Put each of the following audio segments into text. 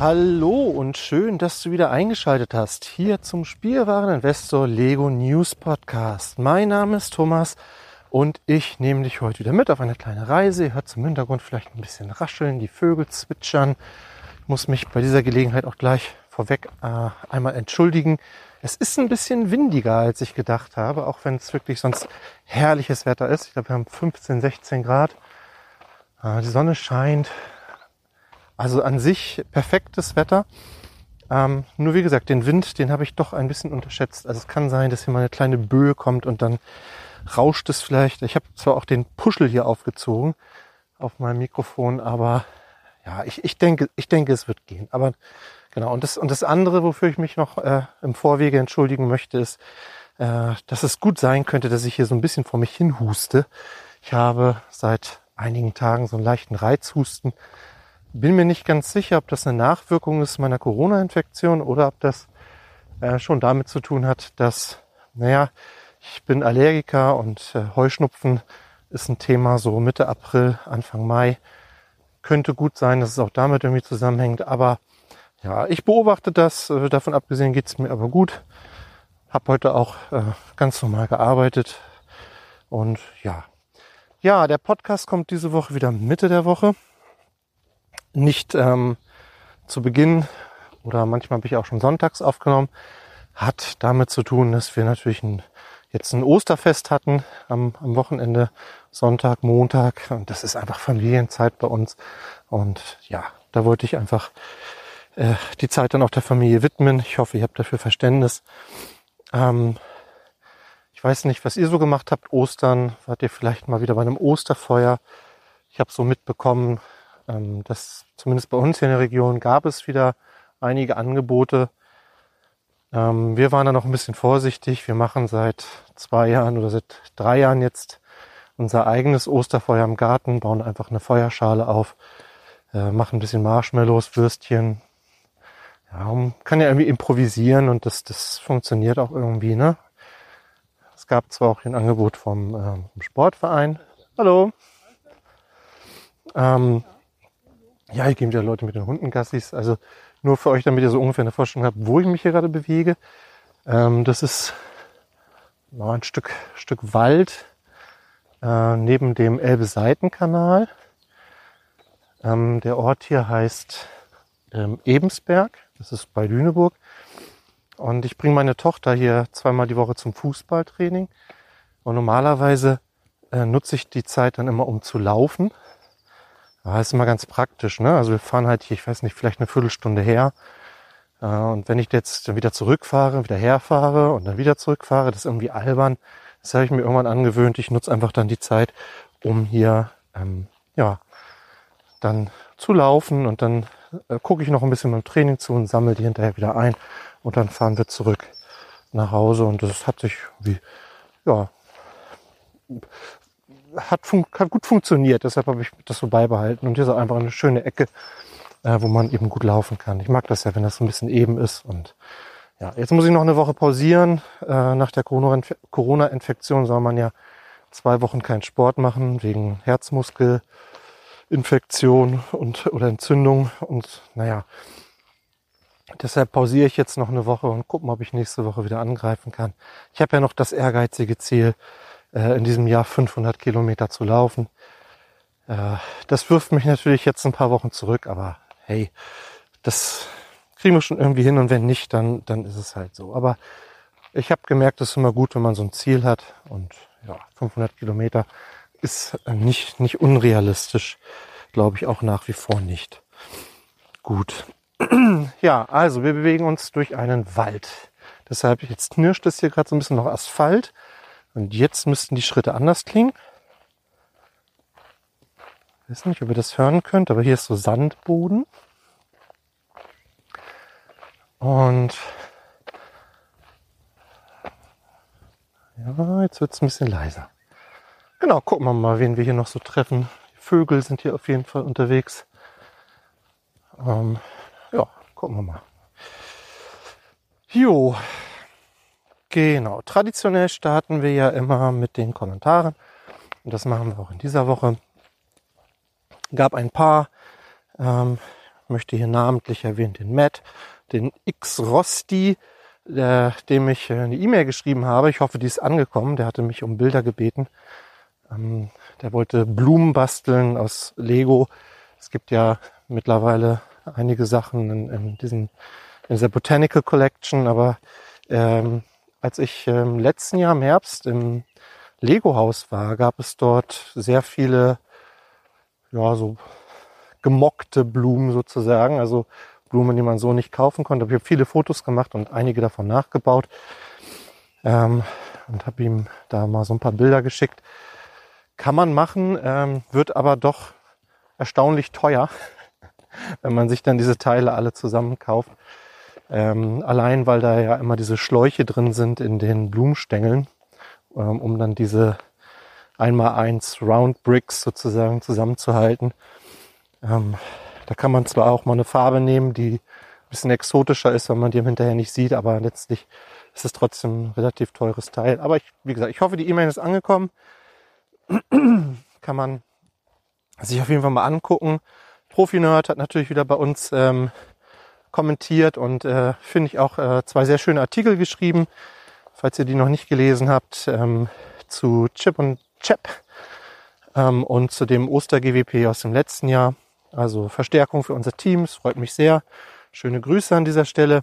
Hallo und schön, dass du wieder eingeschaltet hast hier zum Spielwareninvestor Lego News Podcast. Mein Name ist Thomas und ich nehme dich heute wieder mit auf eine kleine Reise. Ihr hört zum Hintergrund vielleicht ein bisschen rascheln, die Vögel zwitschern. Ich muss mich bei dieser Gelegenheit auch gleich vorweg äh, einmal entschuldigen. Es ist ein bisschen windiger, als ich gedacht habe, auch wenn es wirklich sonst herrliches Wetter ist. Ich glaube, wir haben 15, 16 Grad. Äh, die Sonne scheint, also an sich perfektes Wetter. Ähm, nur wie gesagt, den Wind, den habe ich doch ein bisschen unterschätzt. Also es kann sein, dass hier mal eine kleine Böe kommt und dann rauscht es vielleicht. Ich habe zwar auch den Puschel hier aufgezogen auf meinem Mikrofon, aber ja, ich, ich denke, ich denke, es wird gehen. Aber genau. Und das und das andere, wofür ich mich noch äh, im Vorwege entschuldigen möchte, ist, äh, dass es gut sein könnte, dass ich hier so ein bisschen vor mich hin huste. Ich habe seit einigen Tagen so einen leichten Reizhusten bin mir nicht ganz sicher, ob das eine Nachwirkung ist meiner Corona-Infektion oder ob das äh, schon damit zu tun hat, dass, naja, ich bin Allergiker und äh, Heuschnupfen ist ein Thema so Mitte April, Anfang Mai. Könnte gut sein, dass es auch damit irgendwie zusammenhängt. Aber ja, ich beobachte das. Äh, davon abgesehen geht es mir aber gut. Hab heute auch äh, ganz normal gearbeitet. Und ja. Ja, der Podcast kommt diese Woche wieder Mitte der Woche nicht ähm, zu Beginn oder manchmal habe ich auch schon sonntags aufgenommen, hat damit zu tun, dass wir natürlich ein jetzt ein Osterfest hatten am, am Wochenende, Sonntag, Montag. Und das ist einfach Familienzeit bei uns. Und ja, da wollte ich einfach äh, die Zeit dann auch der Familie widmen. Ich hoffe, ihr habt dafür Verständnis. Ähm, ich weiß nicht, was ihr so gemacht habt. Ostern, wart ihr vielleicht mal wieder bei einem Osterfeuer? Ich habe so mitbekommen, ähm, dass zumindest bei uns hier in der Region gab es wieder einige Angebote. Ähm, wir waren da noch ein bisschen vorsichtig. Wir machen seit zwei Jahren oder seit drei Jahren jetzt unser eigenes Osterfeuer im Garten, bauen einfach eine Feuerschale auf, äh, machen ein bisschen Marshmallows, Würstchen. Ja, man kann ja irgendwie improvisieren und das, das funktioniert auch irgendwie, ne? Es gab zwar auch ein Angebot vom, ähm, vom Sportverein. Hallo. Ähm, ja, hier gehen wieder Leute mit den Hunden Gassis. Also nur für euch, damit ihr so ungefähr eine Vorstellung habt, wo ich mich hier gerade bewege. Ähm, das ist noch ein Stück, Stück Wald äh, neben dem Elbe-Seitenkanal. Ähm, der Ort hier heißt ähm, Ebensberg. Das ist bei Lüneburg. Und ich bringe meine Tochter hier zweimal die Woche zum Fußballtraining. Und normalerweise äh, nutze ich die Zeit dann immer, um zu laufen. Das ist immer ganz praktisch. Ne? Also wir fahren halt hier, ich weiß nicht, vielleicht eine Viertelstunde her. Äh, und wenn ich jetzt wieder zurückfahre, wieder herfahre und dann wieder zurückfahre, das ist irgendwie albern. Das habe ich mir irgendwann angewöhnt. Ich nutze einfach dann die Zeit, um hier ähm, ja dann zu laufen und dann äh, gucke ich noch ein bisschen beim Training zu und sammle die hinterher wieder ein und dann fahren wir zurück nach Hause und das hat sich wie ja hat, hat gut funktioniert, deshalb habe ich das so beibehalten und hier ist einfach eine schöne Ecke, äh, wo man eben gut laufen kann. Ich mag das ja, wenn das so ein bisschen eben ist und ja, jetzt muss ich noch eine Woche pausieren. Äh, nach der Corona-Infektion soll man ja zwei Wochen keinen Sport machen wegen Herzmuskel. Infektion und oder Entzündung und naja, deshalb pausiere ich jetzt noch eine Woche und gucken, ob ich nächste Woche wieder angreifen kann. Ich habe ja noch das ehrgeizige Ziel, äh, in diesem Jahr 500 Kilometer zu laufen. Äh, das wirft mich natürlich jetzt ein paar Wochen zurück, aber hey, das kriegen wir schon irgendwie hin und wenn nicht, dann, dann ist es halt so. Aber ich habe gemerkt, es ist immer gut, wenn man so ein Ziel hat und ja, 500 Kilometer ist nicht, nicht unrealistisch, glaube ich auch nach wie vor nicht. Gut. Ja, also wir bewegen uns durch einen Wald. Deshalb jetzt knirscht es hier gerade so ein bisschen noch Asphalt. Und jetzt müssten die Schritte anders klingen. Ich weiß nicht, ob ihr das hören könnt, aber hier ist so Sandboden. Und ja, jetzt wird es ein bisschen leiser. Genau, gucken wir mal, wen wir hier noch so treffen. Die Vögel sind hier auf jeden Fall unterwegs. Ähm, ja, gucken wir mal. Jo, genau. Traditionell starten wir ja immer mit den Kommentaren. Und das machen wir auch in dieser Woche. Gab ein paar, ähm, möchte hier namentlich erwähnen, den Matt, den X-Rosti, der, dem ich eine E-Mail geschrieben habe. Ich hoffe, die ist angekommen. Der hatte mich um Bilder gebeten. Ähm, der wollte Blumen basteln aus Lego. Es gibt ja mittlerweile einige Sachen in, in, diesen, in dieser Botanical Collection, aber ähm, als ich im letzten Jahr im Herbst im Lego-Haus war, gab es dort sehr viele, ja, so gemockte Blumen sozusagen, also Blumen, die man so nicht kaufen konnte. Ich habe viele Fotos gemacht und einige davon nachgebaut ähm, und habe ihm da mal so ein paar Bilder geschickt. Kann man machen, ähm, wird aber doch erstaunlich teuer, wenn man sich dann diese Teile alle zusammen kauft. Ähm, allein weil da ja immer diese Schläuche drin sind in den Blumenstängeln, ähm, um dann diese einmal eins Round Bricks sozusagen zusammenzuhalten. Ähm, da kann man zwar auch mal eine Farbe nehmen, die ein bisschen exotischer ist, wenn man die hinterher nicht sieht, aber letztlich ist es trotzdem ein relativ teures Teil. Aber ich, wie gesagt, ich hoffe, die E-Mail ist angekommen. kann man sich auf jeden Fall mal angucken. Profi-Nerd hat natürlich wieder bei uns ähm, kommentiert und äh, finde ich auch äh, zwei sehr schöne Artikel geschrieben, falls ihr die noch nicht gelesen habt, ähm, zu Chip und Chap ähm, und zu dem Oster-GWP aus dem letzten Jahr. Also Verstärkung für unser Team, es freut mich sehr. Schöne Grüße an dieser Stelle.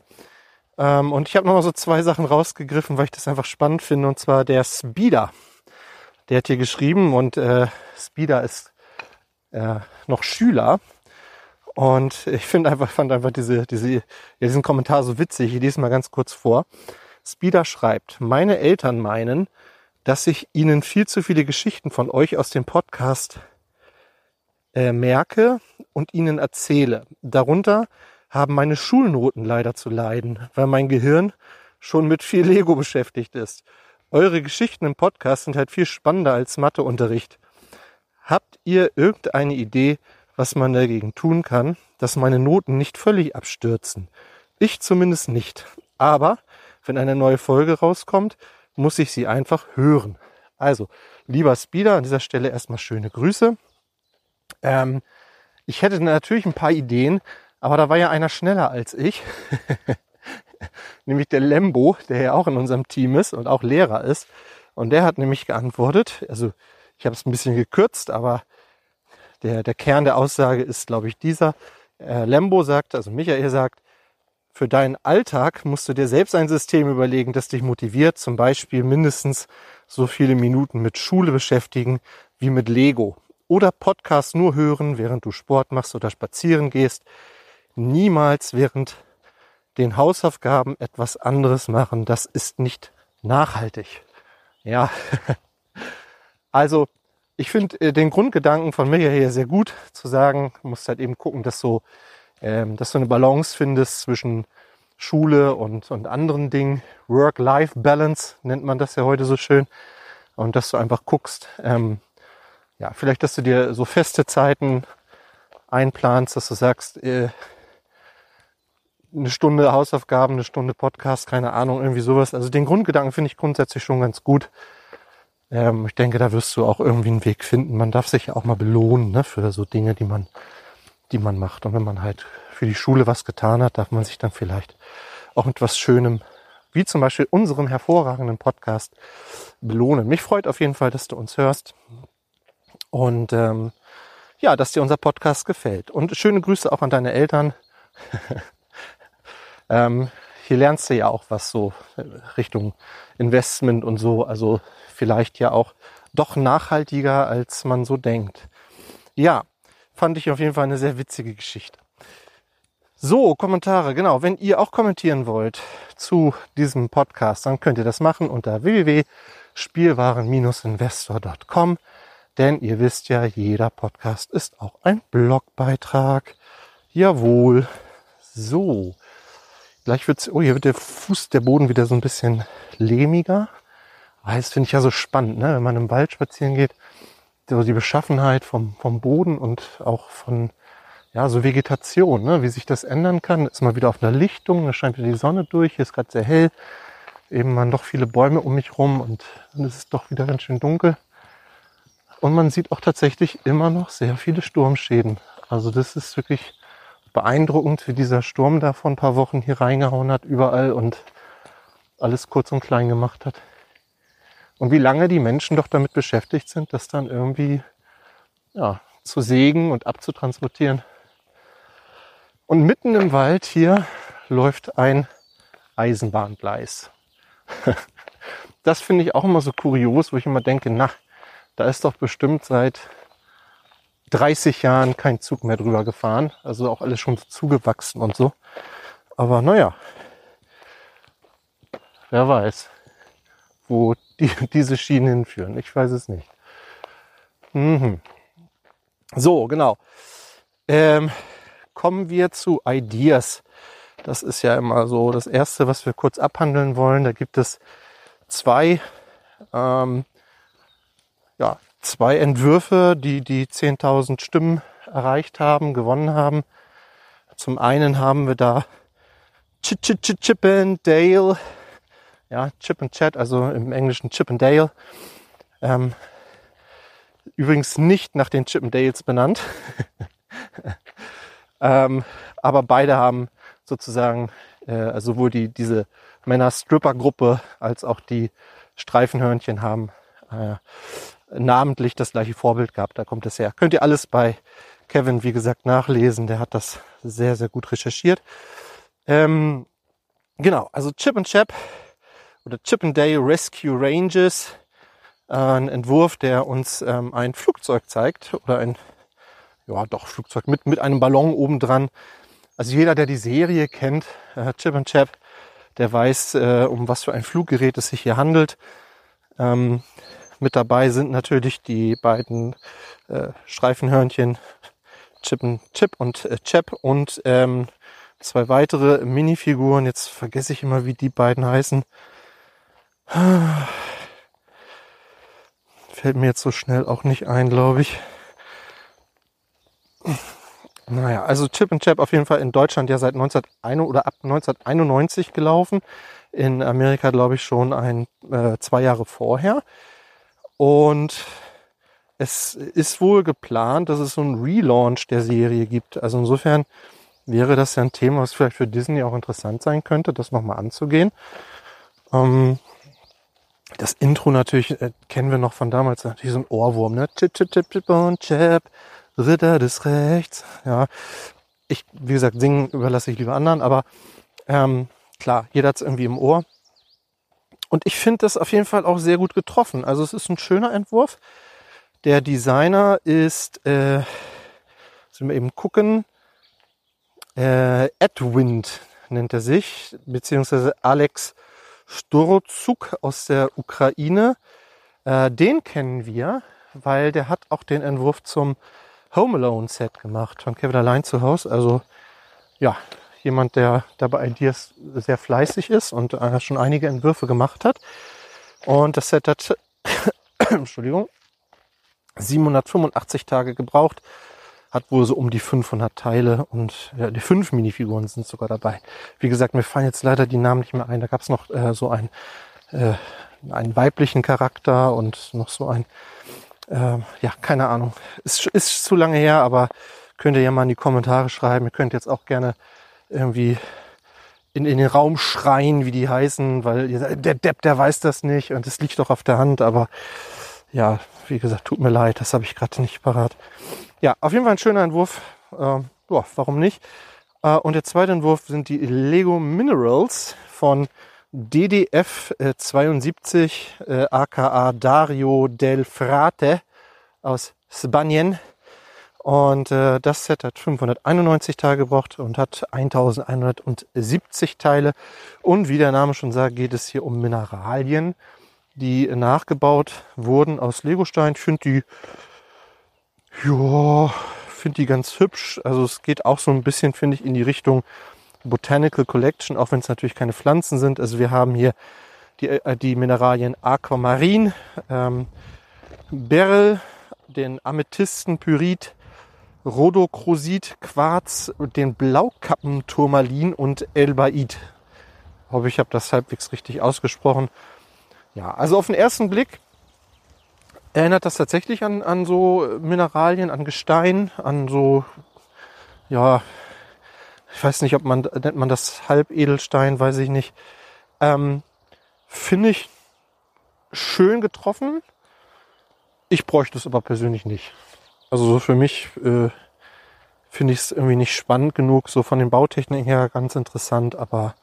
Ähm, und ich habe nochmal so zwei Sachen rausgegriffen, weil ich das einfach spannend finde. Und zwar der Speeder. Der hat hier geschrieben und äh, Speeder ist äh, noch Schüler. Und ich finde einfach, fand einfach diese, diese, ja, diesen Kommentar so witzig. Ich lese mal ganz kurz vor. Speeder schreibt, meine Eltern meinen, dass ich ihnen viel zu viele Geschichten von euch aus dem Podcast äh, merke und ihnen erzähle. Darunter haben meine Schulnoten leider zu leiden, weil mein Gehirn schon mit viel Lego beschäftigt ist. Eure Geschichten im Podcast sind halt viel spannender als Matheunterricht. Habt ihr irgendeine Idee, was man dagegen tun kann, dass meine Noten nicht völlig abstürzen? Ich zumindest nicht. Aber wenn eine neue Folge rauskommt, muss ich sie einfach hören. Also, lieber Speeder, an dieser Stelle erstmal schöne Grüße. Ähm, ich hätte natürlich ein paar Ideen, aber da war ja einer schneller als ich. nämlich der Lembo, der ja auch in unserem Team ist und auch Lehrer ist. Und der hat nämlich geantwortet, also ich habe es ein bisschen gekürzt, aber der, der Kern der Aussage ist, glaube ich, dieser. Äh, Lembo sagt, also Michael sagt, für deinen Alltag musst du dir selbst ein System überlegen, das dich motiviert, zum Beispiel mindestens so viele Minuten mit Schule beschäftigen wie mit Lego. Oder Podcast nur hören, während du Sport machst oder spazieren gehst. Niemals während den Hausaufgaben etwas anderes machen. Das ist nicht nachhaltig. Ja. Also, ich finde äh, den Grundgedanken von mir hier sehr gut zu sagen, du musst halt eben gucken, dass so ähm, dass du eine Balance findest zwischen Schule und, und anderen Dingen. Work-Life-Balance nennt man das ja heute so schön. Und dass du einfach guckst, ähm, ja, vielleicht, dass du dir so feste Zeiten einplanst, dass du sagst, äh, eine Stunde Hausaufgaben, eine Stunde Podcast, keine Ahnung, irgendwie sowas. Also den Grundgedanken finde ich grundsätzlich schon ganz gut. Ähm, ich denke, da wirst du auch irgendwie einen Weg finden. Man darf sich ja auch mal belohnen ne, für so Dinge, die man die man macht. Und wenn man halt für die Schule was getan hat, darf man sich dann vielleicht auch mit was Schönem, wie zum Beispiel unserem hervorragenden Podcast, belohnen. Mich freut auf jeden Fall, dass du uns hörst. Und ähm, ja, dass dir unser Podcast gefällt. Und schöne Grüße auch an deine Eltern. ähm, hier lernst du ja auch was so Richtung Investment und so. Also vielleicht ja auch doch nachhaltiger, als man so denkt. Ja, Fand ich auf jeden Fall eine sehr witzige Geschichte. So, Kommentare, genau. Wenn ihr auch kommentieren wollt zu diesem Podcast, dann könnt ihr das machen unter www.spielwaren-investor.com. Denn ihr wisst ja, jeder Podcast ist auch ein Blogbeitrag. Jawohl. So. Gleich wird's, oh, hier wird der Fuß, der Boden wieder so ein bisschen lehmiger. Ah, das finde ich ja so spannend, ne? wenn man im Wald spazieren geht so die Beschaffenheit vom, vom Boden und auch von ja, so Vegetation, ne, wie sich das ändern kann. Ist mal wieder auf einer Lichtung, da scheint wieder die Sonne durch, hier ist gerade sehr hell. Eben man doch viele Bäume um mich rum und dann ist es doch wieder ganz schön dunkel. Und man sieht auch tatsächlich immer noch sehr viele Sturmschäden. Also das ist wirklich beeindruckend, wie dieser Sturm da vor ein paar Wochen hier reingehauen hat, überall und alles kurz und klein gemacht hat. Und wie lange die Menschen doch damit beschäftigt sind, das dann irgendwie ja, zu sägen und abzutransportieren. Und mitten im Wald hier läuft ein Eisenbahngleis. Das finde ich auch immer so kurios, wo ich immer denke, na, da ist doch bestimmt seit 30 Jahren kein Zug mehr drüber gefahren. Also auch alles schon zugewachsen und so. Aber naja, wer weiß wo die, diese Schienen hinführen. Ich weiß es nicht. Mhm. So, genau. Ähm, kommen wir zu Ideas. Das ist ja immer so das Erste, was wir kurz abhandeln wollen. Da gibt es zwei, ähm, ja, zwei Entwürfe, die die 10.000 Stimmen erreicht haben, gewonnen haben. Zum einen haben wir da Ch Ch Ch Chip Dale ja, Chip and Chat, also im Englischen Chip and Dale. Ähm, übrigens nicht nach den Chip and Dales benannt. ähm, aber beide haben sozusagen, äh, also sowohl die, diese Männer-Stripper-Gruppe als auch die Streifenhörnchen haben äh, namentlich das gleiche Vorbild gehabt. Da kommt es her. Könnt ihr alles bei Kevin, wie gesagt, nachlesen. Der hat das sehr, sehr gut recherchiert. Ähm, genau, also Chip and Chap oder Chip and Day Rescue Ranges, äh, ein Entwurf, der uns ähm, ein Flugzeug zeigt oder ein, ja doch, Flugzeug mit, mit einem Ballon obendran. Also jeder, der die Serie kennt, äh, Chip and Chap, der weiß, äh, um was für ein Fluggerät es sich hier handelt. Ähm, mit dabei sind natürlich die beiden äh, Streifenhörnchen Chip, und, Chip und äh, Chap und ähm, zwei weitere Minifiguren. Jetzt vergesse ich immer, wie die beiden heißen. Fällt mir jetzt so schnell auch nicht ein, glaube ich. Naja, also Chip and Chap auf jeden Fall in Deutschland ja seit 1991 oder ab 1991 gelaufen. In Amerika glaube ich schon ein äh, zwei Jahre vorher. Und es ist wohl geplant, dass es so einen Relaunch der Serie gibt. Also insofern wäre das ja ein Thema, was vielleicht für Disney auch interessant sein könnte, das nochmal anzugehen. Ähm, das Intro natürlich äh, kennen wir noch von damals, natürlich so ein Ohrwurm, ne? Chip, chip, chip, chip und chip, Ritter des Rechts. Ja, ich, wie gesagt, singen überlasse ich lieber anderen, aber ähm, klar, jeder hat es irgendwie im Ohr. Und ich finde das auf jeden Fall auch sehr gut getroffen. Also es ist ein schöner Entwurf. Der Designer ist, äh, sollen wir eben gucken, äh, Edwind nennt er sich, beziehungsweise Alex Sturozuk aus der Ukraine. Äh, den kennen wir, weil der hat auch den Entwurf zum Home Alone Set gemacht von Kevin allein zu Hause. Also ja, jemand, der dabei Ideas sehr fleißig ist und äh, schon einige Entwürfe gemacht hat. Und das Set hat, Entschuldigung, 785 Tage gebraucht, hat wohl so um die 500 Teile und ja, die fünf Minifiguren sind sogar dabei. Wie gesagt, mir fallen jetzt leider die Namen nicht mehr ein. Da gab es noch äh, so ein, äh, einen weiblichen Charakter und noch so ein, äh, ja, keine Ahnung. Ist, ist zu lange her, aber könnt ihr ja mal in die Kommentare schreiben. Ihr könnt jetzt auch gerne irgendwie in, in den Raum schreien, wie die heißen, weil der Depp, der weiß das nicht und es liegt doch auf der Hand, aber ja, wie gesagt, tut mir leid, das habe ich gerade nicht parat. Ja, auf jeden Fall ein schöner Entwurf. Äh, boah, warum nicht? Äh, und der zweite Entwurf sind die Lego Minerals von DDF äh, 72, äh, aka Dario del Frate aus Spanien. Und äh, das Set hat 591 Tage gebraucht und hat 1170 Teile. Und wie der Name schon sagt, geht es hier um Mineralien, die nachgebaut wurden aus Legostein. Ich finde die, ja, finde die ganz hübsch. Also es geht auch so ein bisschen, finde ich, in die Richtung Botanical Collection, auch wenn es natürlich keine Pflanzen sind. Also wir haben hier die, äh, die Mineralien Aquamarin, ähm, Beryl, den Amethysten, Pyrit, Rhodocrosit, Quarz, den Blaukappenturmalin und Elbaid. Hoffe, ich habe das halbwegs richtig ausgesprochen. Ja, also auf den ersten Blick erinnert das tatsächlich an, an so Mineralien, an Gestein, an so, ja, ich weiß nicht, ob man, nennt man das Halbedelstein, weiß ich nicht. Ähm, Finde ich schön getroffen. Ich bräuchte es aber persönlich nicht. Also so für mich äh, finde ich es irgendwie nicht spannend genug. So von den Bautechniken her ganz interessant, aber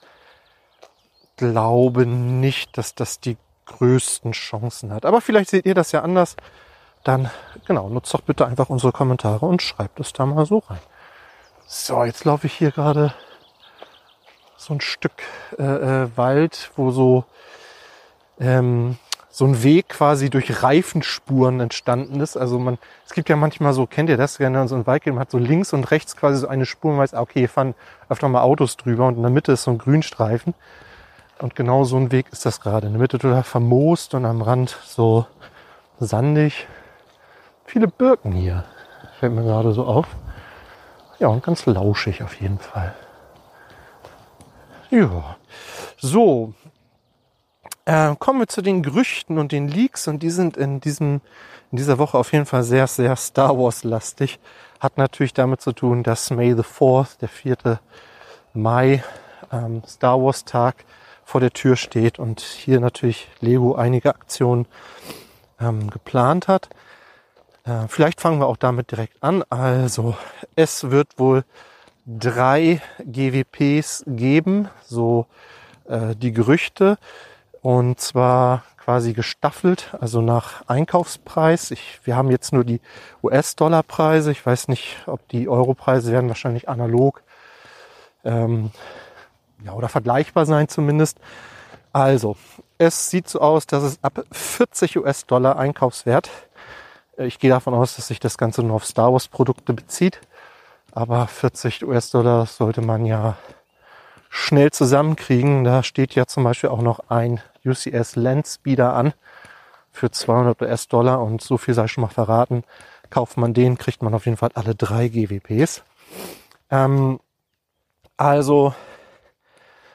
glaube nicht, dass das die größten Chancen hat. Aber vielleicht seht ihr das ja anders. Dann, genau, nutzt doch bitte einfach unsere Kommentare und schreibt es da mal so rein. So, jetzt laufe ich hier gerade so ein Stück äh, äh, Wald, wo so ähm, so ein Weg quasi durch Reifenspuren entstanden ist. Also man, es gibt ja manchmal so, kennt ihr das, wenn man so ein Wald geht, man hat so links und rechts quasi so eine Spur, man weiß, okay, hier fahren öfter mal Autos drüber und in der Mitte ist so ein Grünstreifen. Und genau so ein Weg ist das gerade. In der Mitte total vermoost und am Rand so sandig. Viele Birken hier. Fällt mir gerade so auf. Ja, und ganz lauschig auf jeden Fall. Ja. So, äh, kommen wir zu den Gerüchten und den Leaks und die sind in diesem in dieser Woche auf jeden Fall sehr sehr Star Wars lastig. Hat natürlich damit zu tun, dass May the 4th, der 4. Mai, ähm, Star Wars Tag vor der Tür steht und hier natürlich Lego einige Aktionen ähm, geplant hat. Äh, vielleicht fangen wir auch damit direkt an. Also es wird wohl drei GWPs geben, so äh, die Gerüchte und zwar quasi gestaffelt, also nach Einkaufspreis. Ich, wir haben jetzt nur die US-Dollar-Preise. Ich weiß nicht, ob die Euro-Preise werden wahrscheinlich analog ähm, ja, oder vergleichbar sein zumindest. Also, es sieht so aus, dass es ab 40 US-Dollar Einkaufswert. Äh, ich gehe davon aus, dass sich das Ganze nur auf Star Wars Produkte bezieht. Aber 40 US-Dollar sollte man ja schnell zusammenkriegen. Da steht ja zum Beispiel auch noch ein UCS Landspeeder an für 200 US-Dollar und so viel sei schon mal verraten. Kauft man den, kriegt man auf jeden Fall alle drei GWPs. Ähm, also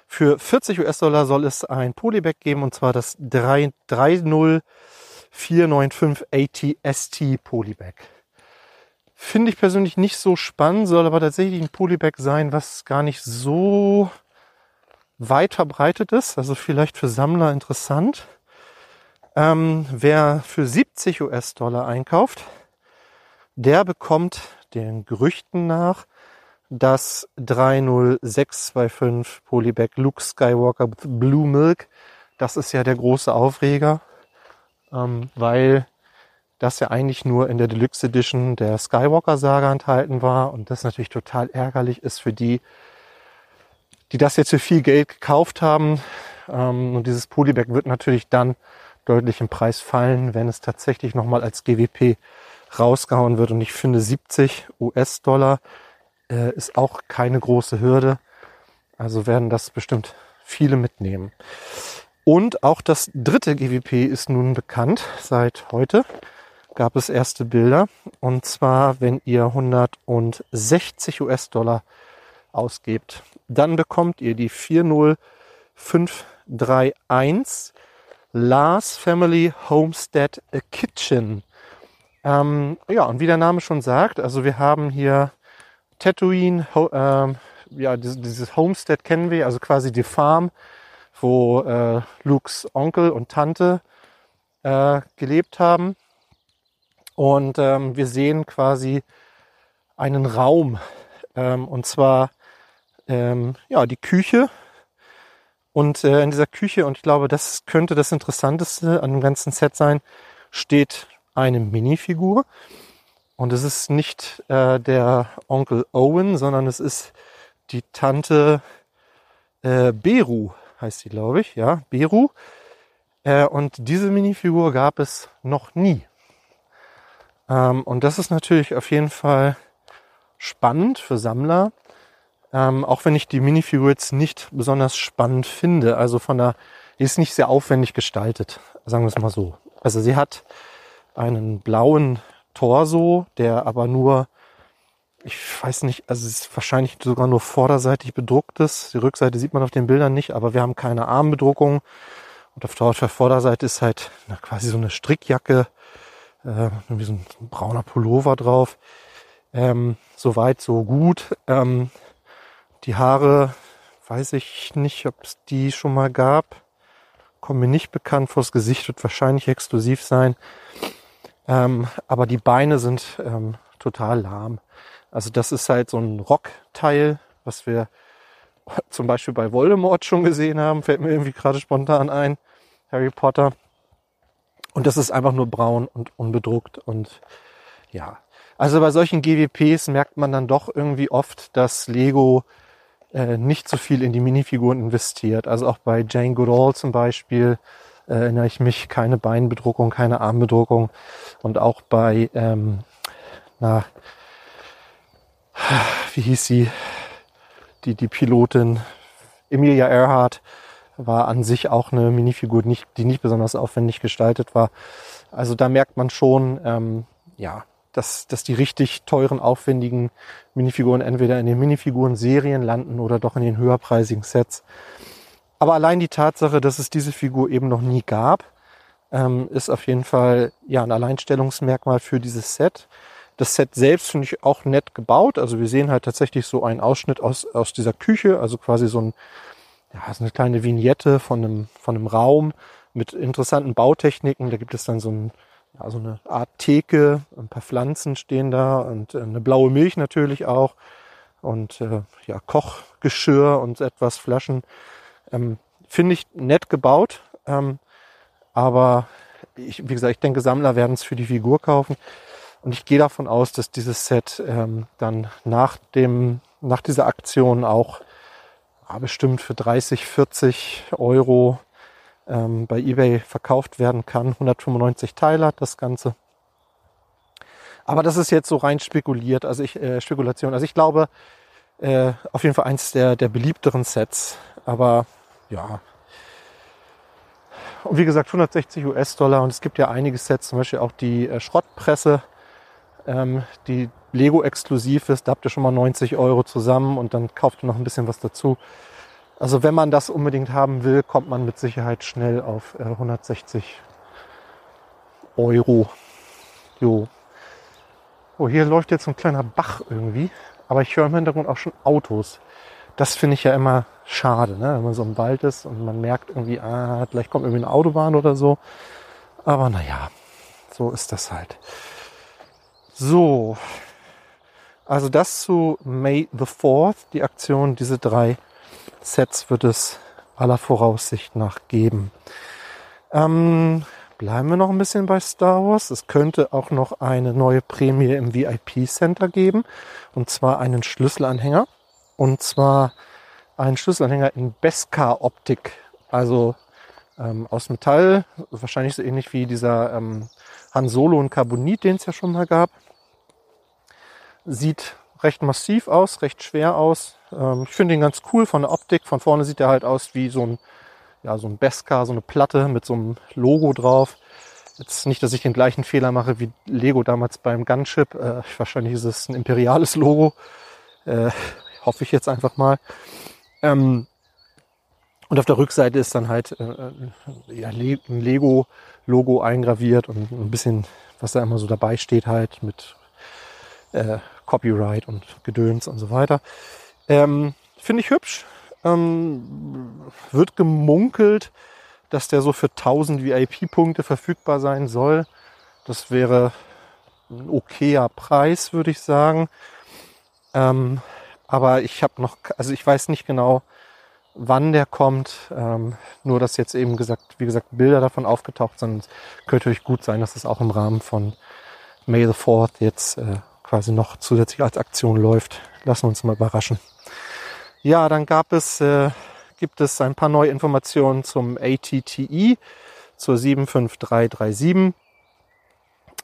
für 40 US-Dollar soll es ein Polybag geben und zwar das 30495 AT-ST Polybag. Finde ich persönlich nicht so spannend, soll aber tatsächlich ein Polybag sein, was gar nicht so weit verbreitet ist, also vielleicht für Sammler interessant. Ähm, wer für 70 US-Dollar einkauft, der bekommt den Gerüchten nach das 30625 Polybag Luke Skywalker Blue Milk. Das ist ja der große Aufreger, ähm, weil das ja eigentlich nur in der Deluxe Edition der Skywalker Saga enthalten war und das natürlich total ärgerlich ist für die, die das jetzt für viel Geld gekauft haben. Ähm, und dieses Polybag wird natürlich dann deutlich im Preis fallen, wenn es tatsächlich nochmal als GWP rausgehauen wird. Und ich finde 70 US-Dollar äh, ist auch keine große Hürde. Also werden das bestimmt viele mitnehmen. Und auch das dritte GWP ist nun bekannt. Seit heute gab es erste Bilder. Und zwar, wenn ihr 160 US-Dollar ausgebt dann bekommt ihr die 40531 Lars Family Homestead Kitchen. Ähm, ja, und wie der Name schon sagt, also wir haben hier Tatooine, ähm, ja, dieses, dieses, Homestead kennen wir, also quasi die Farm, wo äh, Lukes Onkel und Tante äh, gelebt haben. Und ähm, wir sehen quasi einen Raum, ähm, und zwar ähm, ja, die Küche. Und äh, in dieser Küche, und ich glaube, das könnte das Interessanteste an dem ganzen Set sein, steht eine Minifigur. Und es ist nicht äh, der Onkel Owen, sondern es ist die Tante äh, Beru, heißt sie, glaube ich. Ja, Beru. Äh, und diese Minifigur gab es noch nie. Ähm, und das ist natürlich auf jeden Fall spannend für Sammler, ähm, auch wenn ich die Minifigur jetzt nicht besonders spannend finde. Also von der, die ist nicht sehr aufwendig gestaltet, sagen wir es mal so. Also sie hat einen blauen Torso, der aber nur, ich weiß nicht, also es ist wahrscheinlich sogar nur vorderseitig bedruckt ist. Die Rückseite sieht man auf den Bildern nicht, aber wir haben keine Armbedruckung. Und auf der Vorderseite ist halt na, quasi so eine Strickjacke, äh, irgendwie so ein, brauner Pullover drauf. Ähm, Soweit, so gut. Ähm, die Haare, weiß ich nicht, ob es die schon mal gab. Kommt mir nicht bekannt vor. Das Gesicht wird wahrscheinlich exklusiv sein. Ähm, aber die Beine sind ähm, total lahm. Also das ist halt so ein Rockteil, was wir zum Beispiel bei Voldemort schon gesehen haben. Fällt mir irgendwie gerade spontan ein. Harry Potter. Und das ist einfach nur braun und unbedruckt. Und ja, also bei solchen GWPs merkt man dann doch irgendwie oft, dass Lego äh, nicht so viel in die Minifiguren investiert. Also auch bei Jane Goodall zum Beispiel erinnere ich mich, keine Beinbedruckung, keine Armbedruckung. Und auch bei, ähm, na, wie hieß sie, die, die Pilotin Emilia Earhart war an sich auch eine Minifigur, nicht, die nicht besonders aufwendig gestaltet war. Also da merkt man schon, ähm, ja, dass, dass die richtig teuren, aufwendigen Minifiguren entweder in den Minifiguren-Serien landen oder doch in den höherpreisigen Sets. Aber allein die Tatsache, dass es diese Figur eben noch nie gab, ähm, ist auf jeden Fall ja ein Alleinstellungsmerkmal für dieses Set. Das Set selbst finde ich auch nett gebaut. Also wir sehen halt tatsächlich so einen Ausschnitt aus, aus dieser Küche, also quasi so ein, ja, so eine kleine Vignette von einem, von einem Raum mit interessanten Bautechniken. Da gibt es dann so ein ja, so eine Art Theke, ein paar Pflanzen stehen da und äh, eine blaue Milch natürlich auch und äh, ja, Kochgeschirr und etwas Flaschen. Ähm, Finde ich nett gebaut, ähm, aber ich, wie gesagt, ich denke, Sammler werden es für die Figur kaufen. Und ich gehe davon aus, dass dieses Set ähm, dann nach dem, nach dieser Aktion auch ja, bestimmt für 30, 40 Euro ähm, bei eBay verkauft werden kann. 195 Teile hat das Ganze. Aber das ist jetzt so rein spekuliert, also ich, äh, Spekulation. Also ich glaube, äh, auf jeden Fall eins der, der beliebteren Sets. Aber ja. Und wie gesagt, 160 US-Dollar. Und es gibt ja einige Sets, zum Beispiel auch die äh, Schrottpresse, ähm, die Lego exklusiv ist. Da habt ihr schon mal 90 Euro zusammen und dann kauft ihr noch ein bisschen was dazu. Also wenn man das unbedingt haben will, kommt man mit Sicherheit schnell auf äh, 160 Euro. Jo. Oh, hier läuft jetzt so ein kleiner Bach irgendwie. Aber ich höre im Hintergrund auch schon Autos. Das finde ich ja immer schade, ne? wenn man so im Wald ist und man merkt irgendwie, ah, gleich kommt irgendwie eine Autobahn oder so. Aber naja, so ist das halt. So, also das zu May the 4th, die Aktion, diese drei Sets wird es aller Voraussicht nach geben. Ähm, bleiben wir noch ein bisschen bei Star Wars. Es könnte auch noch eine neue Prämie im VIP Center geben. Und zwar einen Schlüsselanhänger. Und zwar einen Schlüsselanhänger in Beskar Optik. Also ähm, aus Metall. Wahrscheinlich so ähnlich wie dieser ähm, Han Solo und Carbonit, den es ja schon mal gab. Sieht recht massiv aus, recht schwer aus. Ähm, ich finde ihn ganz cool von der Optik. Von vorne sieht er halt aus wie so ein, ja, so ein Beskar, so eine Platte mit so einem Logo drauf. Jetzt nicht, dass ich den gleichen Fehler mache wie Lego damals beim Gunship. Äh, wahrscheinlich ist es ein imperiales Logo. Äh, hoffe ich jetzt einfach mal. Ähm, und auf der Rückseite ist dann halt äh, ja, ein Lego-Logo eingraviert und ein bisschen, was da immer so dabei steht, halt mit äh, Copyright und Gedöns und so weiter. Ähm, Finde ich hübsch. Ähm, wird gemunkelt, dass der so für 1000 VIP-Punkte verfügbar sein soll. Das wäre ein okayer Preis, würde ich sagen. Ähm, aber ich habe noch, also ich weiß nicht genau, wann der kommt. Ähm, nur, dass jetzt eben gesagt, wie gesagt, Bilder davon aufgetaucht sind. Könnte euch gut sein, dass es auch im Rahmen von May the 4th jetzt äh, quasi noch zusätzlich als Aktion läuft. Lassen wir uns mal überraschen. Ja, dann gab es, äh, gibt es ein paar neue Informationen zum ATTE, zur 75337.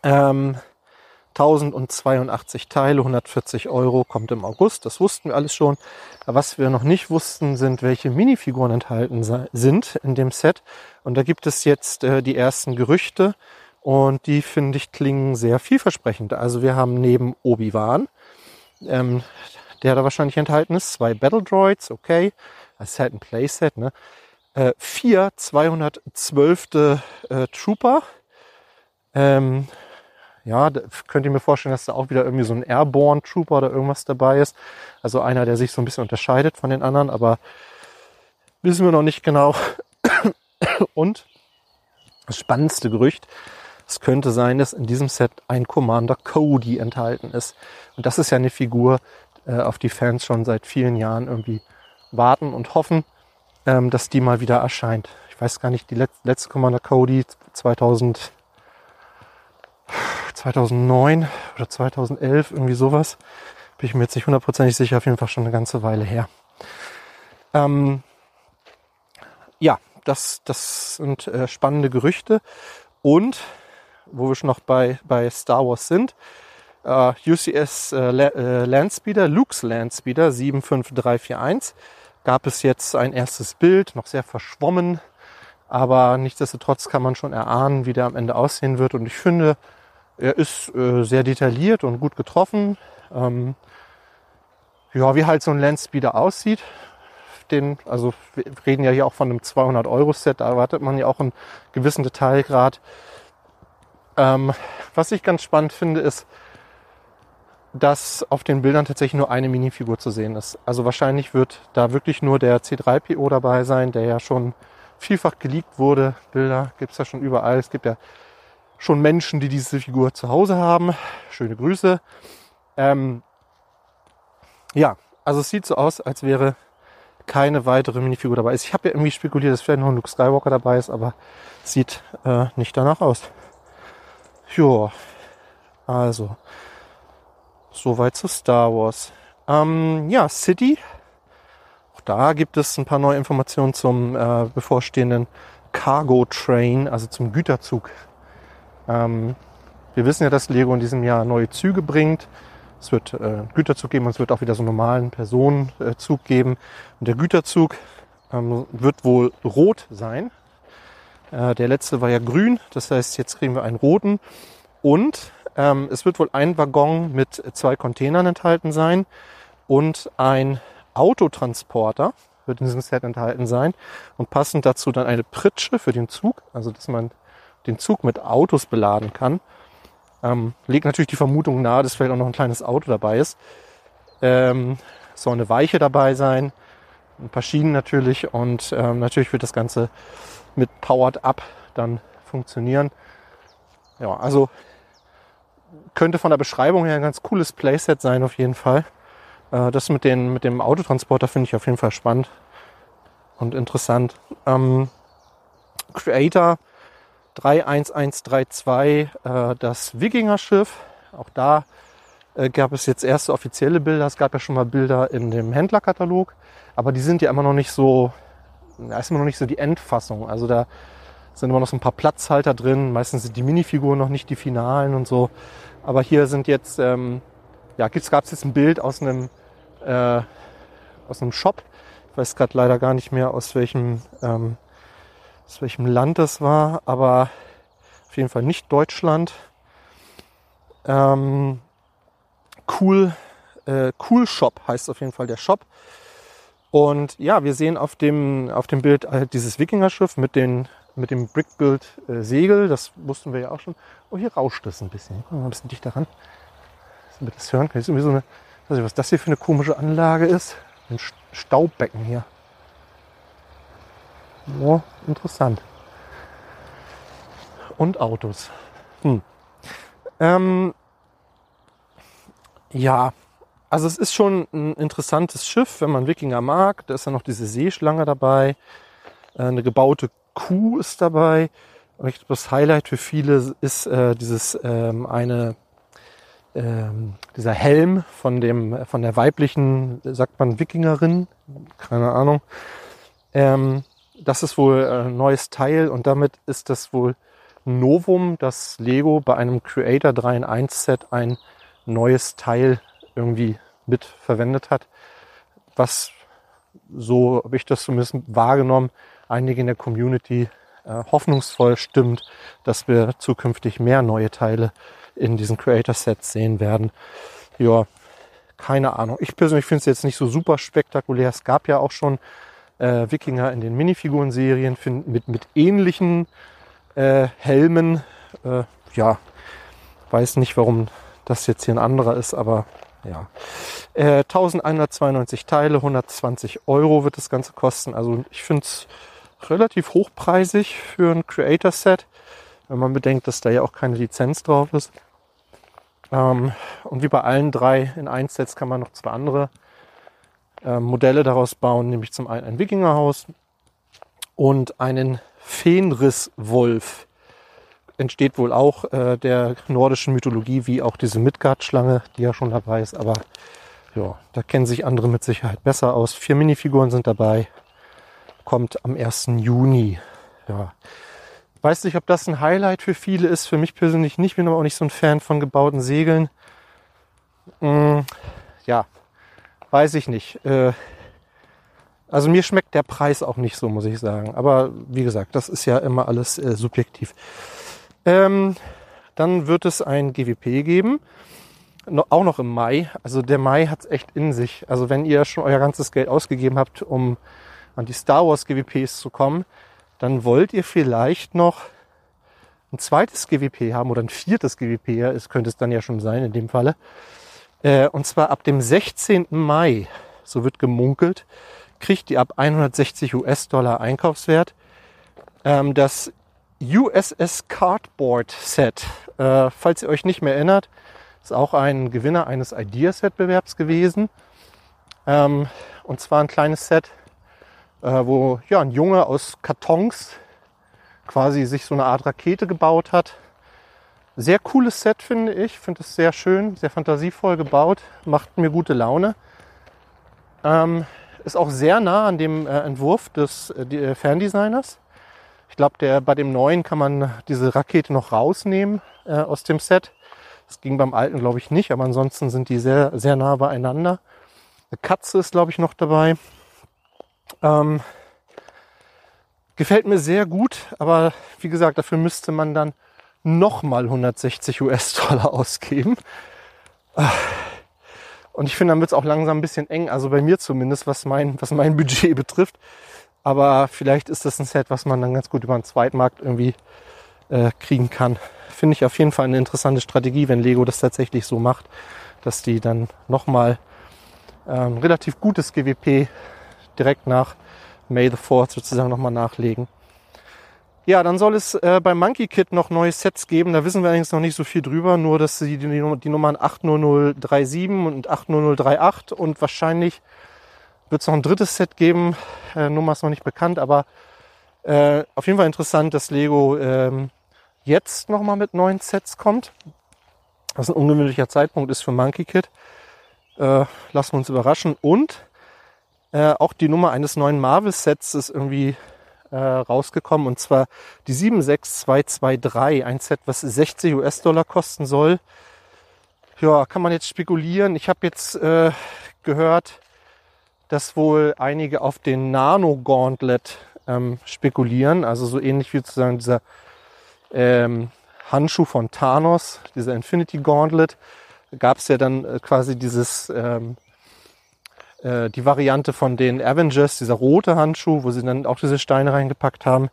Ähm, 1082 Teile, 140 Euro, kommt im August. Das wussten wir alles schon. Was wir noch nicht wussten, sind, welche Minifiguren enthalten sind in dem Set. Und da gibt es jetzt äh, die ersten Gerüchte. Und die, finde ich, klingen sehr vielversprechend. Also wir haben neben Obi-Wan, ähm, der da wahrscheinlich enthalten ist, zwei Battle Droids, okay. Das ist halt ein Playset, ne? Äh, vier 212. Äh, Trooper. Ähm, ja, könnt ihr mir vorstellen, dass da auch wieder irgendwie so ein Airborne Trooper oder irgendwas dabei ist. Also einer, der sich so ein bisschen unterscheidet von den anderen, aber wissen wir noch nicht genau. Und das spannendste Gerücht, es könnte sein, dass in diesem Set ein Commander Cody enthalten ist. Und das ist ja eine Figur, äh, auf die Fans schon seit vielen Jahren irgendwie warten und hoffen, ähm, dass die mal wieder erscheint. Ich weiß gar nicht, die letzte Commander Cody 2000 2009 oder 2011, irgendwie sowas. Bin ich mir jetzt nicht hundertprozentig sicher, auf jeden Fall schon eine ganze Weile her. Ähm, ja, das, das sind äh, spannende Gerüchte. Und, wo wir schon noch bei, bei Star Wars sind, äh, UCS äh, äh, Landspeeder, Luke's Landspeeder 75341, gab es jetzt ein erstes Bild, noch sehr verschwommen, aber nichtsdestotrotz kann man schon erahnen, wie der am Ende aussehen wird. Und ich finde, er ist äh, sehr detailliert und gut getroffen. Ähm, ja, wie halt so ein Landspeeder aussieht. Den, also wir reden ja hier auch von einem 200 Euro Set, da erwartet man ja auch einen gewissen Detailgrad. Ähm, was ich ganz spannend finde, ist, dass auf den Bildern tatsächlich nur eine Minifigur zu sehen ist. Also wahrscheinlich wird da wirklich nur der C3PO dabei sein, der ja schon vielfach geleakt wurde. Bilder gibt's ja schon überall. Es gibt ja schon Menschen, die diese Figur zu Hause haben. Schöne Grüße. Ähm, ja, also es sieht so aus, als wäre keine weitere Minifigur dabei. Ich habe ja irgendwie spekuliert, dass vielleicht noch ein Luke Skywalker dabei ist, aber sieht äh, nicht danach aus. Jo, also soweit zu Star Wars. Ähm, ja, City. Da gibt es ein paar neue Informationen zum äh, bevorstehenden Cargo Train, also zum Güterzug. Ähm, wir wissen ja, dass Lego in diesem Jahr neue Züge bringt. Es wird äh, Güterzug geben und es wird auch wieder so einen normalen Personenzug geben. Und der Güterzug ähm, wird wohl rot sein. Äh, der letzte war ja grün, das heißt, jetzt kriegen wir einen roten. Und ähm, es wird wohl ein Waggon mit zwei Containern enthalten sein und ein Autotransporter wird in diesem Set enthalten sein und passend dazu dann eine Pritsche für den Zug, also dass man den Zug mit Autos beladen kann. Ähm, legt natürlich die Vermutung nahe, dass vielleicht auch noch ein kleines Auto dabei ist. Ähm, soll eine Weiche dabei sein, ein paar Schienen natürlich und ähm, natürlich wird das Ganze mit Powered Up dann funktionieren. Ja, also könnte von der Beschreibung her ein ganz cooles Playset sein auf jeden Fall. Äh, das mit, den, mit dem Autotransporter finde ich auf jeden Fall spannend und interessant. Ähm, Creator 31132, äh, das Wikinger-Schiff. Auch da äh, gab es jetzt erste offizielle Bilder. Es gab ja schon mal Bilder in dem Händlerkatalog, aber die sind ja immer noch nicht so, da ist immer noch nicht so die Endfassung. Also da sind immer noch so ein paar Platzhalter drin. Meistens sind die Minifiguren noch nicht die finalen und so. Aber hier sind jetzt, ähm, ja, gab es jetzt ein Bild aus einem, äh, aus einem Shop. Ich weiß gerade leider gar nicht mehr, aus welchem ähm, aus welchem Land das war, aber auf jeden Fall nicht Deutschland. Ähm, cool, äh, cool Shop heißt auf jeden Fall der Shop. Und ja, wir sehen auf dem, auf dem Bild halt dieses Wikingerschiff mit, den, mit dem Brickbuild äh, Segel. Das wussten wir ja auch schon. Oh, hier rauscht es ein bisschen. Mal ein bisschen dichter ran. Dass das hören. Das ist irgendwie so eine, nicht, was das hier für eine komische Anlage ist. Ein Staubbecken hier. Ja, interessant. Und Autos. Hm. Ähm, ja, also es ist schon ein interessantes Schiff, wenn man Wikinger mag. Da ist ja noch diese Seeschlange dabei. Äh, eine gebaute Kuh ist dabei. Und ich glaube, das Highlight für viele ist äh, dieses ähm, eine ähm, dieser Helm von dem von der weiblichen, sagt man Wikingerin, keine Ahnung. Ähm, das ist wohl ein neues Teil und damit ist das wohl Novum, dass Lego bei einem Creator 3 in 1 Set ein neues Teil irgendwie mit verwendet hat, was so habe ich das zumindest wahrgenommen, einige in der Community äh, hoffnungsvoll stimmt, dass wir zukünftig mehr neue Teile in diesen Creator Sets sehen werden. Ja, keine Ahnung. Ich persönlich finde es jetzt nicht so super spektakulär. Es gab ja auch schon äh, Wikinger in den Minifiguren-Serien mit, mit ähnlichen äh, Helmen. Äh, ja, weiß nicht, warum das jetzt hier ein anderer ist, aber ja. Äh, 1192 Teile, 120 Euro wird das Ganze kosten. Also ich finde es relativ hochpreisig für ein Creator-Set, wenn man bedenkt, dass da ja auch keine Lizenz drauf ist. Ähm, und wie bei allen drei in 1 Sets kann man noch zwei andere äh, Modelle daraus bauen, nämlich zum einen ein Wikingerhaus und einen Fenriswolf. Entsteht wohl auch äh, der nordischen Mythologie, wie auch diese Midgard-Schlange, die ja schon dabei ist. Aber ja, da kennen sich andere mit Sicherheit besser aus. Vier Minifiguren sind dabei. Kommt am 1. Juni. Ja. Weiß nicht, ob das ein Highlight für viele ist. Für mich persönlich nicht. Bin aber auch nicht so ein Fan von gebauten Segeln. Mm, ja, weiß ich nicht. Äh, also mir schmeckt der Preis auch nicht so, muss ich sagen. Aber wie gesagt, das ist ja immer alles äh, subjektiv. Ähm, dann wird es ein GWP geben, auch noch im Mai. Also der Mai hat es echt in sich. Also wenn ihr schon euer ganzes Geld ausgegeben habt, um an die Star Wars GWPs zu kommen, dann wollt ihr vielleicht noch ein zweites GWP haben oder ein viertes GWP, es könnte es dann ja schon sein in dem Falle. Äh, und zwar ab dem 16. Mai, so wird gemunkelt, kriegt ihr ab 160 US-Dollar Einkaufswert ähm, das USS Cardboard Set. Äh, falls ihr euch nicht mehr erinnert, ist auch ein Gewinner eines Ideas-Wettbewerbs gewesen. Ähm, und zwar ein kleines Set äh, wo ja ein Junge aus Kartons quasi sich so eine Art Rakete gebaut hat. Sehr cooles Set, finde ich. Finde es sehr schön, sehr fantasievoll gebaut. Macht mir gute Laune. Ähm, ist auch sehr nah an dem äh, Entwurf des äh, äh, Ferndesigners. Ich glaube, bei dem neuen kann man diese Rakete noch rausnehmen äh, aus dem Set. Das ging beim alten, glaube ich, nicht, aber ansonsten sind die sehr, sehr nah beieinander. Eine Katze ist, glaube ich, noch dabei. Ähm, gefällt mir sehr gut, aber wie gesagt, dafür müsste man dann nochmal 160 US-Dollar ausgeben. Und ich finde, dann wird es auch langsam ein bisschen eng, also bei mir zumindest, was mein, was mein Budget betrifft. Aber vielleicht ist das ein Set, was man dann ganz gut über den Zweitmarkt irgendwie äh, kriegen kann. Finde ich auf jeden Fall eine interessante Strategie, wenn Lego das tatsächlich so macht, dass die dann nochmal ähm, relativ gutes GWP direkt nach May the 4th sozusagen nochmal nachlegen. Ja, dann soll es äh, beim Monkey Kit noch neue Sets geben. Da wissen wir allerdings noch nicht so viel drüber, nur dass sie die, die, die Nummern 80037 und 80038 und wahrscheinlich wird es noch ein drittes Set geben. Äh, Nummer ist noch nicht bekannt, aber äh, auf jeden Fall interessant, dass Lego ähm, jetzt nochmal mit neuen Sets kommt. Was ein ungewöhnlicher Zeitpunkt ist für Monkey Kid. Äh, lassen wir uns überraschen. Und äh, auch die Nummer eines neuen Marvel-Sets ist irgendwie äh, rausgekommen. Und zwar die 76223, ein Set, was 60 US-Dollar kosten soll. Ja, kann man jetzt spekulieren. Ich habe jetzt äh, gehört, dass wohl einige auf den Nano Gauntlet ähm, spekulieren. Also so ähnlich wie sozusagen dieser ähm, Handschuh von Thanos, dieser Infinity Gauntlet. Gab es ja dann äh, quasi dieses ähm, äh, die Variante von den Avengers, dieser rote Handschuh, wo sie dann auch diese Steine reingepackt haben.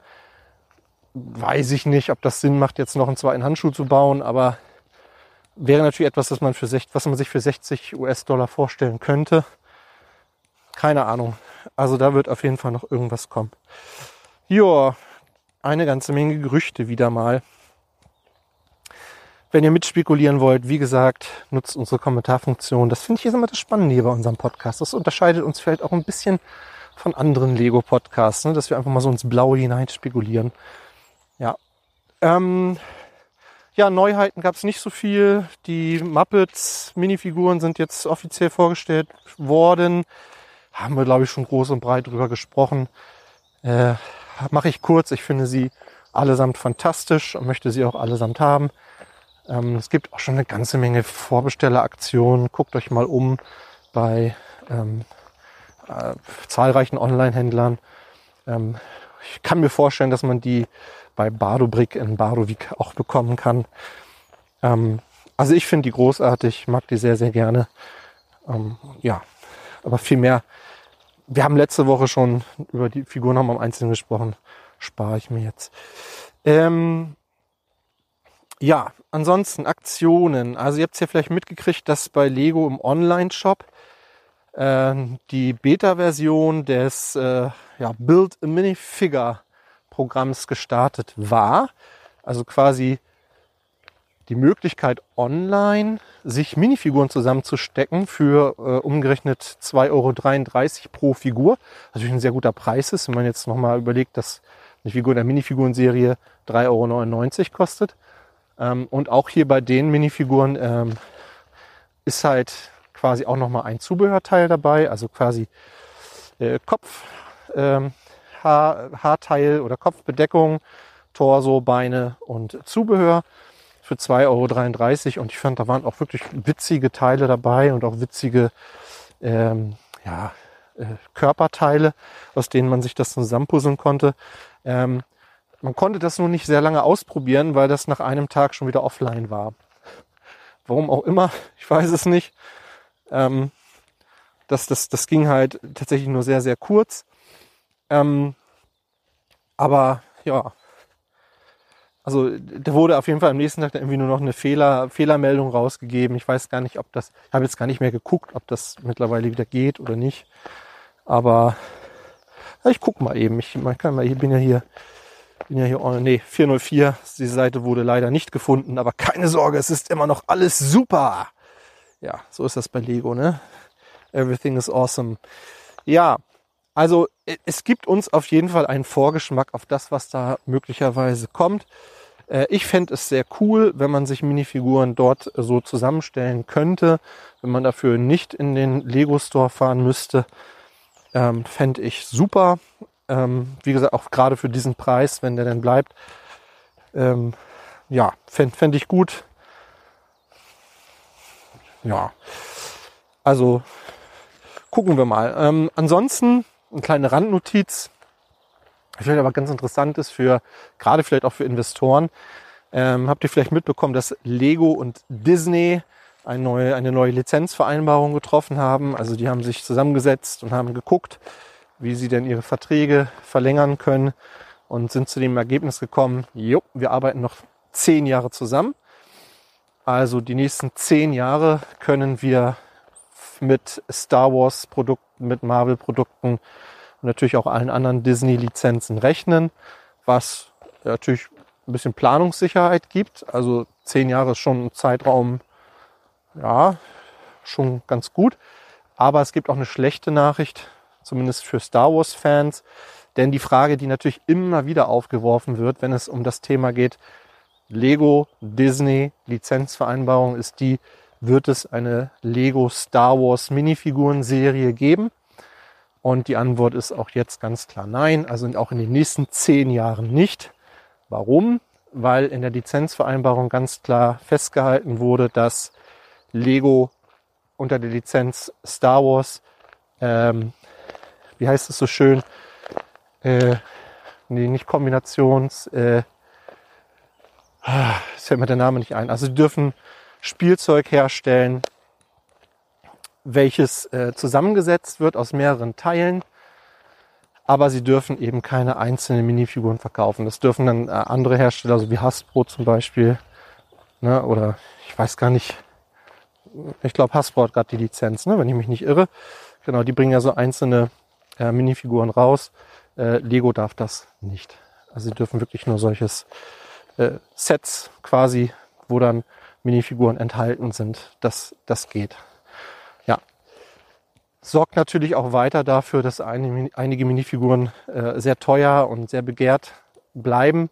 Weiß ich nicht, ob das Sinn macht, jetzt noch einen zweiten Handschuh zu bauen, aber wäre natürlich etwas, was man, für, was man sich für 60 US-Dollar vorstellen könnte. Keine Ahnung. Also da wird auf jeden Fall noch irgendwas kommen. Joa, eine ganze Menge Gerüchte wieder mal. Wenn ihr mitspekulieren wollt, wie gesagt, nutzt unsere Kommentarfunktion. Das finde ich ist immer das Spannende hier bei unserem Podcast. Das unterscheidet uns vielleicht auch ein bisschen von anderen Lego-Podcasts, ne? dass wir einfach mal so ins Blaue hinein spekulieren. Ja. Ähm, ja, Neuheiten gab es nicht so viel. Die Muppets Minifiguren sind jetzt offiziell vorgestellt worden. Haben wir, glaube ich, schon groß und breit drüber gesprochen. Äh, Mache ich kurz. Ich finde sie allesamt fantastisch und möchte sie auch allesamt haben. Ähm, es gibt auch schon eine ganze Menge Vorbestelleraktionen. Guckt euch mal um bei ähm, äh, zahlreichen Online-Händlern. Ähm, ich kann mir vorstellen, dass man die bei Bardobrick in Bardovik auch bekommen kann. Ähm, also ich finde die großartig, mag die sehr, sehr gerne. Ähm, ja, aber viel mehr. Wir haben letzte Woche schon über die Figuren haben im Einzelnen gesprochen. Spare ich mir jetzt. Ähm, ja, ansonsten Aktionen. Also ihr habt es ja vielleicht mitgekriegt, dass bei Lego im Online-Shop äh, die Beta-Version des äh, ja, Build a Minifigure Programms gestartet war. Also quasi die Möglichkeit online sich Minifiguren zusammenzustecken für äh, umgerechnet 2,33 Euro pro Figur. Was natürlich ein sehr guter Preis ist, wenn man jetzt nochmal überlegt, dass eine Figur der Minifigurenserie 3,99 Euro kostet. Ähm, und auch hier bei den Minifiguren ähm, ist halt quasi auch nochmal ein Zubehörteil dabei, also quasi äh, Kopf, ähm, Haar, Haarteil oder Kopfbedeckung, Torso, Beine und Zubehör für 2,33 Euro. Und ich fand, da waren auch wirklich witzige Teile dabei und auch witzige ähm, ja, äh, Körperteile, aus denen man sich das zusammenpuzzeln konnte. Ähm, man konnte das nur nicht sehr lange ausprobieren, weil das nach einem Tag schon wieder offline war. Warum auch immer, ich weiß es nicht. Ähm, das, das, das ging halt tatsächlich nur sehr, sehr kurz. Ähm, aber ja, also da wurde auf jeden Fall am nächsten Tag irgendwie nur noch eine Fehler, Fehlermeldung rausgegeben. Ich weiß gar nicht, ob das, ich habe jetzt gar nicht mehr geguckt, ob das mittlerweile wieder geht oder nicht. Aber ja, ich guck mal eben. Ich, man kann mal, ich bin ja hier bin ja hier, oh, nee, 404. Die Seite wurde leider nicht gefunden, aber keine Sorge, es ist immer noch alles super. Ja, so ist das bei Lego, ne? Everything is awesome. Ja, Also äh, es gibt uns auf jeden Fall einen Vorgeschmack auf das, was da möglicherweise kommt. Äh, ich fände es sehr cool, wenn man sich Minifiguren dort so zusammenstellen könnte, wenn man dafür nicht in den Lego Store fahren müsste. Ähm, fände ich super. Ähm, wie gesagt, auch gerade für diesen Preis, wenn der denn bleibt. Ähm, ja, fände fänd ich gut. Ja, also gucken wir mal. Ähm, ansonsten eine kleine Randnotiz, vielleicht aber ganz interessant ist für, gerade vielleicht auch für Investoren. Ähm, habt ihr vielleicht mitbekommen, dass Lego und Disney eine neue, eine neue Lizenzvereinbarung getroffen haben? Also die haben sich zusammengesetzt und haben geguckt, wie sie denn ihre Verträge verlängern können und sind zu dem Ergebnis gekommen, jo, wir arbeiten noch zehn Jahre zusammen. Also die nächsten zehn Jahre können wir mit Star Wars Produkten, mit Marvel Produkten und natürlich auch allen anderen Disney Lizenzen rechnen, was natürlich ein bisschen Planungssicherheit gibt. Also zehn Jahre ist schon ein Zeitraum, ja, schon ganz gut. Aber es gibt auch eine schlechte Nachricht, zumindest für Star Wars Fans. Denn die Frage, die natürlich immer wieder aufgeworfen wird, wenn es um das Thema geht, Lego, Disney, Lizenzvereinbarung ist die, wird es eine Lego Star Wars Minifiguren-Serie geben? Und die Antwort ist auch jetzt ganz klar nein, also auch in den nächsten zehn Jahren nicht. Warum? Weil in der Lizenzvereinbarung ganz klar festgehalten wurde, dass Lego unter der Lizenz Star Wars, ähm, wie heißt es so schön, äh, nee, nicht Kombinations, äh, es fällt mir der Name nicht ein. Also sie dürfen Spielzeug herstellen, welches äh, zusammengesetzt wird aus mehreren Teilen, aber sie dürfen eben keine einzelnen Minifiguren verkaufen. Das dürfen dann äh, andere Hersteller, so wie Hasbro zum Beispiel, ne, oder ich weiß gar nicht, ich glaube Hasbro hat gerade die Lizenz, ne, wenn ich mich nicht irre. Genau, die bringen ja so einzelne äh, Minifiguren raus. Äh, Lego darf das nicht. Also sie dürfen wirklich nur solches äh, Sets quasi, wo dann Minifiguren enthalten sind. Das, das geht. Ja. Sorgt natürlich auch weiter dafür, dass einige, einige Minifiguren äh, sehr teuer und sehr begehrt bleiben,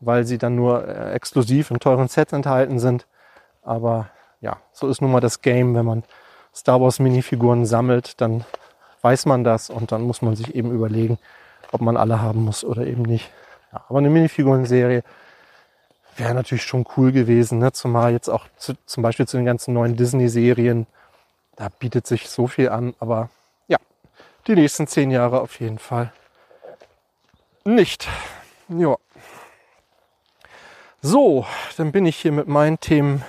weil sie dann nur äh, exklusiv in teuren Sets enthalten sind. Aber ja, so ist nun mal das Game. Wenn man Star Wars Minifiguren sammelt, dann weiß man das und dann muss man sich eben überlegen, ob man alle haben muss oder eben nicht. Ja, aber eine Minifiguren-Serie wäre natürlich schon cool gewesen, ne? zumal jetzt auch zu, zum Beispiel zu den ganzen neuen Disney-Serien, da bietet sich so viel an, aber ja, die nächsten zehn Jahre auf jeden Fall nicht. Ja. So, dann bin ich hier mit meinen Themen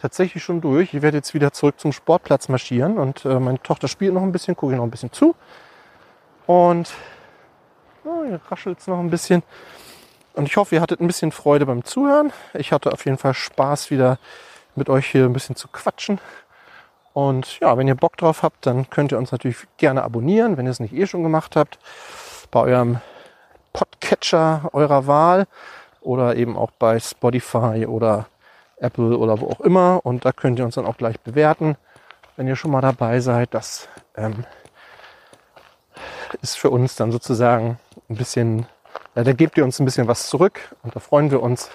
tatsächlich schon durch. Ich werde jetzt wieder zurück zum Sportplatz marschieren und äh, meine Tochter spielt noch ein bisschen, gucke ich noch ein bisschen zu. Und oh, hier raschelt es noch ein bisschen. Und ich hoffe, ihr hattet ein bisschen Freude beim Zuhören. Ich hatte auf jeden Fall Spaß, wieder mit euch hier ein bisschen zu quatschen. Und ja, wenn ihr Bock drauf habt, dann könnt ihr uns natürlich gerne abonnieren, wenn ihr es nicht eh schon gemacht habt, bei eurem Podcatcher eurer Wahl oder eben auch bei Spotify oder Apple oder wo auch immer. Und da könnt ihr uns dann auch gleich bewerten, wenn ihr schon mal dabei seid. Das ähm, ist für uns dann sozusagen ein bisschen ja, da gebt ihr uns ein bisschen was zurück und da freuen wir uns,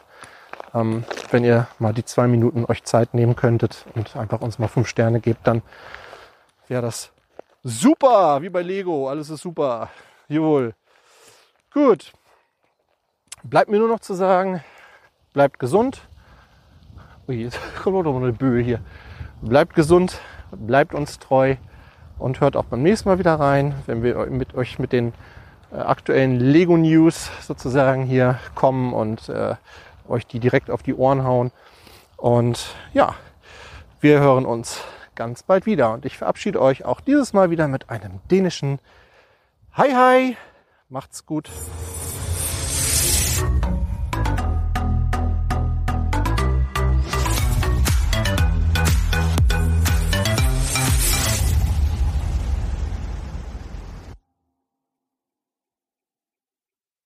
ähm, wenn ihr mal die zwei Minuten euch Zeit nehmen könntet und einfach uns mal fünf Sterne gebt, dann wäre das super, wie bei Lego, alles ist super. Jawohl. Gut. Bleibt mir nur noch zu sagen, bleibt gesund. Ui, jetzt kommt noch eine Böe hier. Bleibt gesund, bleibt uns treu und hört auch beim nächsten Mal wieder rein, wenn wir mit euch mit den äh, aktuellen Lego News sozusagen hier kommen und äh, euch die direkt auf die Ohren hauen. Und ja, wir hören uns ganz bald wieder. Und ich verabschiede euch auch dieses Mal wieder mit einem dänischen Hi Hi. Macht's gut.